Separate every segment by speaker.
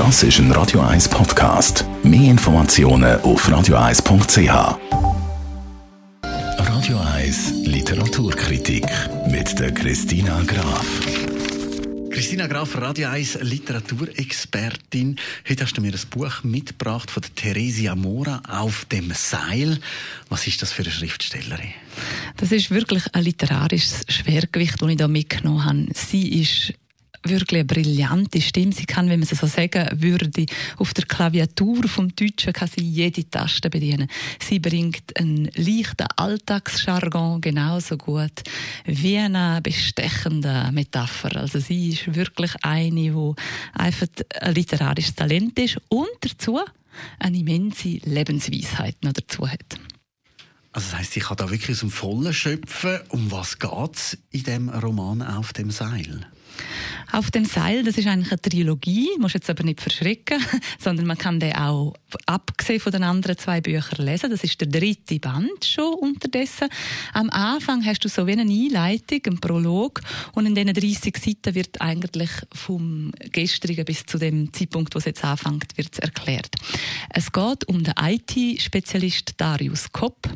Speaker 1: Das ist ein Radio 1 Podcast. Mehr Informationen auf radio1.ch. Radio 1 Literaturkritik mit der Christina Graf.
Speaker 2: Christina Graf, Radio 1 Literaturexpertin. Heute hast du mir ein Buch mitgebracht von der Theresia Mora auf dem Seil. Was ist das für eine Schriftstellerin?
Speaker 3: Das ist wirklich ein literarisches Schwergewicht, das ich hier mitgenommen habe. Sie ist wirklich eine brillante Stimme. Sie kann, wenn man es so sagen würde, auf der Klaviatur vom Deutschen kann sie jede Taste bedienen. Sie bringt einen leichten Alltagsjargon genauso gut wie eine bestechende Metapher. Also sie ist wirklich eine, die einfach ein literarisches Talent ist und dazu eine immense Lebensweisheit noch dazu hat.
Speaker 2: Also das heisst, ich kann da wirklich aus dem Vollen schöpfen. Um was geht es in dem Roman «Auf dem Seil»?
Speaker 3: Auf dem Seil, das ist eigentlich eine Trilogie, muss jetzt aber nicht verschrecken, sondern man kann den auch abgesehen von den anderen zwei Büchern lesen. Das ist der dritte Band schon unterdessen. Am Anfang hast du so wie eine Einleitung, einen Prolog und in diesen 30 Seiten wird eigentlich vom gestrigen bis zu dem Zeitpunkt, wo es jetzt anfängt, wird erklärt. Es geht um den IT-Spezialist Darius Kopp.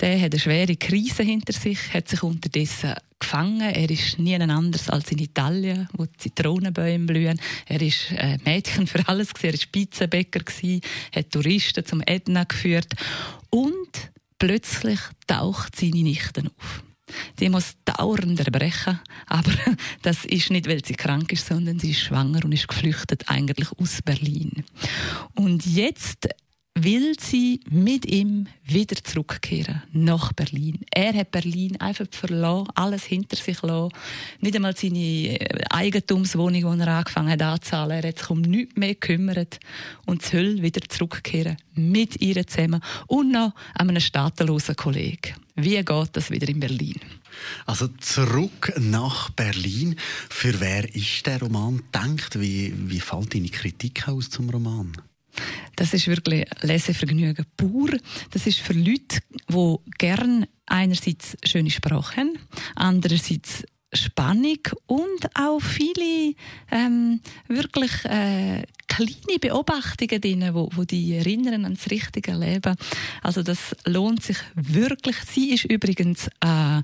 Speaker 3: Der hat eine schwere Krise hinter sich, hat sich unterdessen gefangen. Er ist nie anders als in Italien, wo die Zitronenbäume blühen. Er ist äh, Mädchen für alles Er war Spitzenbäcker hat Touristen zum Edna geführt und plötzlich taucht seine Nichten auf. Die muss dauernd erbrechen, aber das ist nicht, weil sie krank ist, sondern sie ist schwanger und ist geflüchtet eigentlich aus Berlin. Und jetzt will sie mit ihm wieder zurückkehren nach Berlin. Er hat Berlin einfach verloren, alles hinter sich lassen. Nicht einmal seine äh, Eigentumswohnung, die er angefangen hat anzahlen. Er hat sich um nichts mehr gekümmert und soll wieder zurückkehren mit ihr zusammen und noch an einem staatenlosen Kollegen. Wie geht das wieder in Berlin?
Speaker 2: Also zurück nach Berlin. Für wer ist der Roman gedacht? Wie, wie fällt deine Kritik aus zum Roman?
Speaker 3: Das ist wirklich Lesevergnügen pur. Das ist für Leute, die gern einerseits schöne Sprache haben, andererseits Spannung und auch viele ähm, wirklich äh, kleine Beobachtungen drin, wo, wo die erinnern an das richtige Leben. Also das lohnt sich wirklich. Sie ist übrigens äh,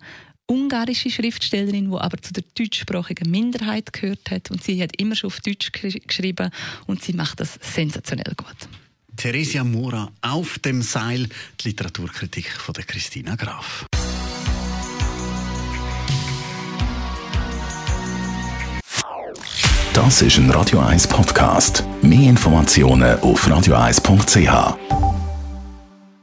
Speaker 3: ungarische Schriftstellerin, die aber zu der deutschsprachigen Minderheit gehört hat und sie hat immer schon auf Deutsch geschrieben und sie macht das sensationell gut.
Speaker 2: Theresia Mura auf dem Seil, die Literaturkritik von der Christina Graf.
Speaker 1: Das ist ein Radio 1 Podcast. Mehr Informationen auf radio1.ch.